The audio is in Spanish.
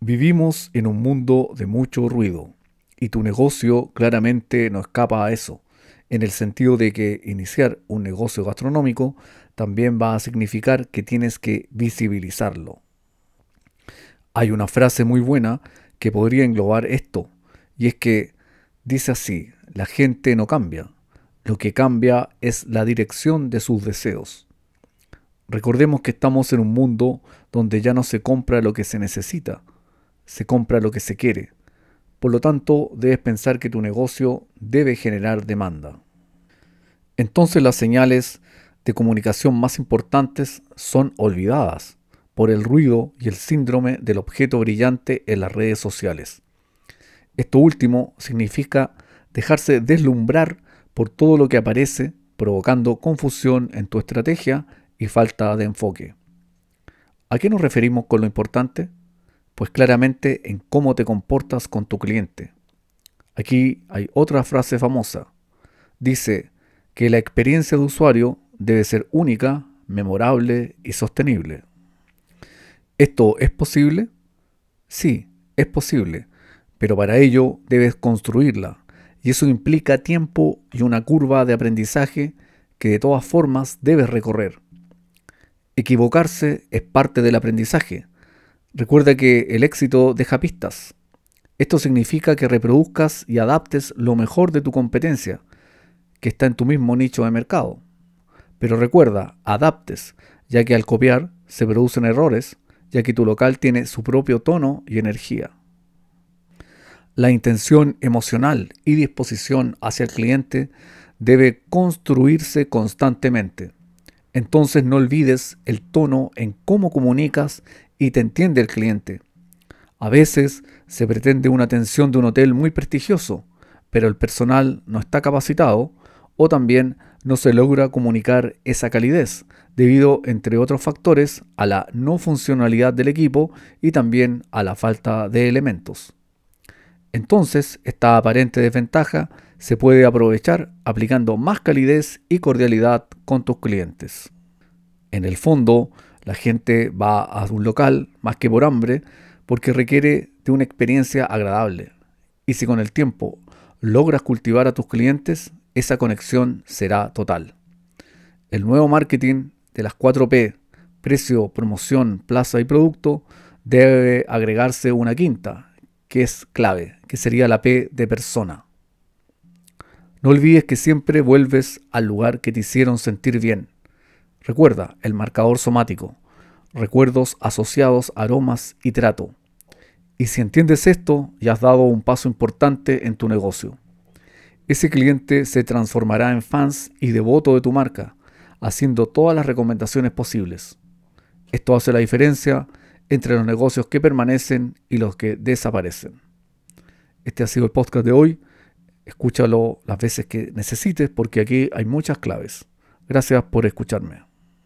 Vivimos en un mundo de mucho ruido y tu negocio claramente no escapa a eso, en el sentido de que iniciar un negocio gastronómico también va a significar que tienes que visibilizarlo. Hay una frase muy buena que podría englobar esto, y es que dice así, la gente no cambia, lo que cambia es la dirección de sus deseos. Recordemos que estamos en un mundo donde ya no se compra lo que se necesita, se compra lo que se quiere. Por lo tanto, debes pensar que tu negocio debe generar demanda. Entonces las señales de comunicación más importantes son olvidadas por el ruido y el síndrome del objeto brillante en las redes sociales. Esto último significa dejarse deslumbrar por todo lo que aparece, provocando confusión en tu estrategia y falta de enfoque. ¿A qué nos referimos con lo importante? Pues claramente en cómo te comportas con tu cliente. Aquí hay otra frase famosa. Dice que la experiencia de usuario debe ser única, memorable y sostenible. ¿Esto es posible? Sí, es posible, pero para ello debes construirla, y eso implica tiempo y una curva de aprendizaje que de todas formas debes recorrer. Equivocarse es parte del aprendizaje, Recuerda que el éxito deja pistas. Esto significa que reproduzcas y adaptes lo mejor de tu competencia, que está en tu mismo nicho de mercado. Pero recuerda, adaptes, ya que al copiar se producen errores, ya que tu local tiene su propio tono y energía. La intención emocional y disposición hacia el cliente debe construirse constantemente. Entonces no olvides el tono en cómo comunicas y te entiende el cliente. A veces se pretende una atención de un hotel muy prestigioso, pero el personal no está capacitado o también no se logra comunicar esa calidez, debido, entre otros factores, a la no funcionalidad del equipo y también a la falta de elementos. Entonces, esta aparente desventaja se puede aprovechar aplicando más calidez y cordialidad con tus clientes. En el fondo, la gente va a un local más que por hambre porque requiere de una experiencia agradable. Y si con el tiempo logras cultivar a tus clientes, esa conexión será total. El nuevo marketing de las 4P, precio, promoción, plaza y producto, debe agregarse una quinta, que es clave, que sería la P de persona. No olvides que siempre vuelves al lugar que te hicieron sentir bien Recuerda el marcador somático, recuerdos asociados, aromas y trato. Y si entiendes esto, ya has dado un paso importante en tu negocio. Ese cliente se transformará en fans y devoto de tu marca, haciendo todas las recomendaciones posibles. Esto hace la diferencia entre los negocios que permanecen y los que desaparecen. Este ha sido el podcast de hoy. Escúchalo las veces que necesites porque aquí hay muchas claves. Gracias por escucharme.